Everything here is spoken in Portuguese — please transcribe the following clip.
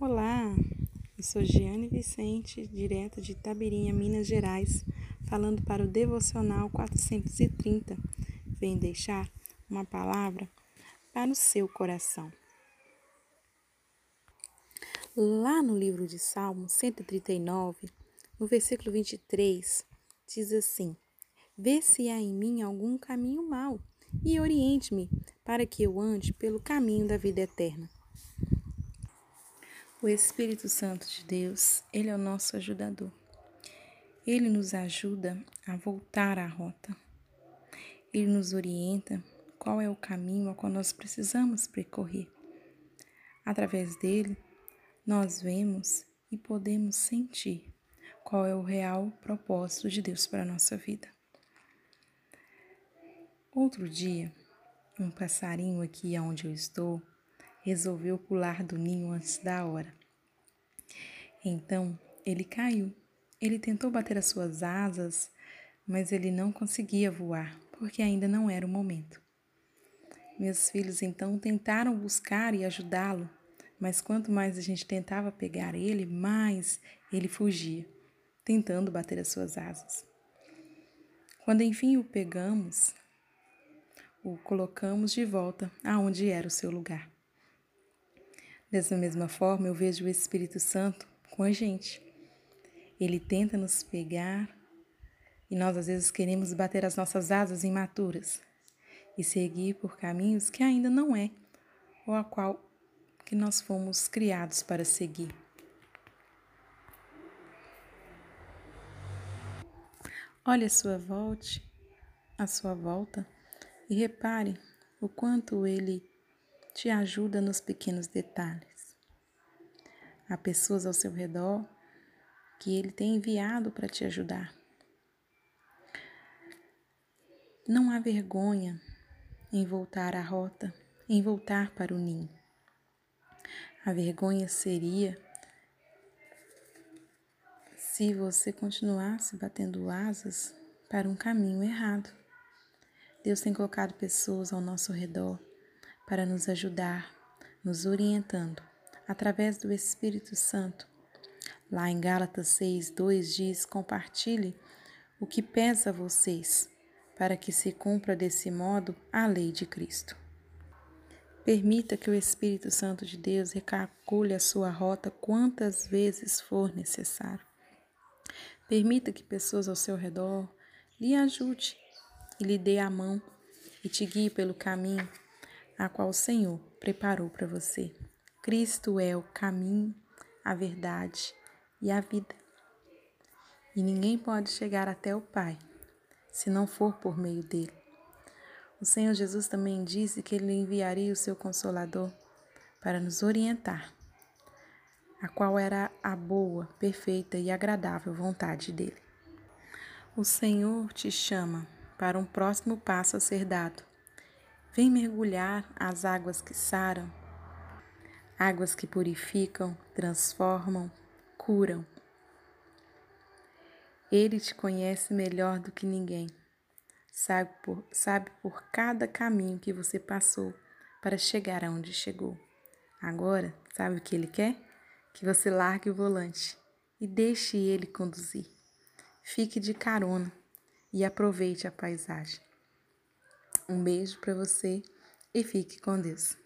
Olá, eu sou Giane Vicente, direto de Tabirinha, Minas Gerais, falando para o Devocional 430. Venho deixar uma palavra para o seu coração. Lá no livro de Salmo 139, no versículo 23, diz assim: Vê se há em mim algum caminho mau e oriente-me para que eu ande pelo caminho da vida eterna. O Espírito Santo de Deus, ele é o nosso ajudador. Ele nos ajuda a voltar à rota. Ele nos orienta qual é o caminho a qual nós precisamos percorrer. Através dele, nós vemos e podemos sentir qual é o real propósito de Deus para a nossa vida. Outro dia, um passarinho aqui onde eu estou resolveu pular do ninho antes da hora. Então ele caiu. Ele tentou bater as suas asas, mas ele não conseguia voar, porque ainda não era o momento. Meus filhos então tentaram buscar e ajudá-lo, mas quanto mais a gente tentava pegar ele, mais ele fugia, tentando bater as suas asas. Quando enfim o pegamos, o colocamos de volta aonde era o seu lugar. Dessa mesma forma, eu vejo o Espírito Santo com a gente. Ele tenta nos pegar e nós às vezes queremos bater as nossas asas imaturas e seguir por caminhos que ainda não é ou a qual que nós fomos criados para seguir. Olhe a sua volta, a sua volta e repare o quanto ele te ajuda nos pequenos detalhes. Há pessoas ao seu redor que Ele tem enviado para te ajudar. Não há vergonha em voltar à rota, em voltar para o ninho. A vergonha seria se você continuasse batendo asas para um caminho errado. Deus tem colocado pessoas ao nosso redor para nos ajudar, nos orientando através do Espírito Santo. Lá em Gálatas 6, 2 diz: Compartilhe o que pesa a vocês, para que se cumpra desse modo a lei de Cristo. Permita que o Espírito Santo de Deus recalcule a sua rota quantas vezes for necessário. Permita que pessoas ao seu redor lhe ajude e lhe dê a mão e te guie pelo caminho a qual o Senhor preparou para você. Cristo é o caminho, a verdade e a vida. E ninguém pode chegar até o Pai se não for por meio dele. O Senhor Jesus também disse que ele enviaria o seu consolador para nos orientar, a qual era a boa, perfeita e agradável vontade dele. O Senhor te chama para um próximo passo a ser dado Vem mergulhar as águas que saram, águas que purificam, transformam, curam. Ele te conhece melhor do que ninguém. Sabe por, sabe por cada caminho que você passou para chegar aonde chegou. Agora, sabe o que ele quer? Que você largue o volante e deixe ele conduzir. Fique de carona e aproveite a paisagem. Um beijo para você e fique com Deus.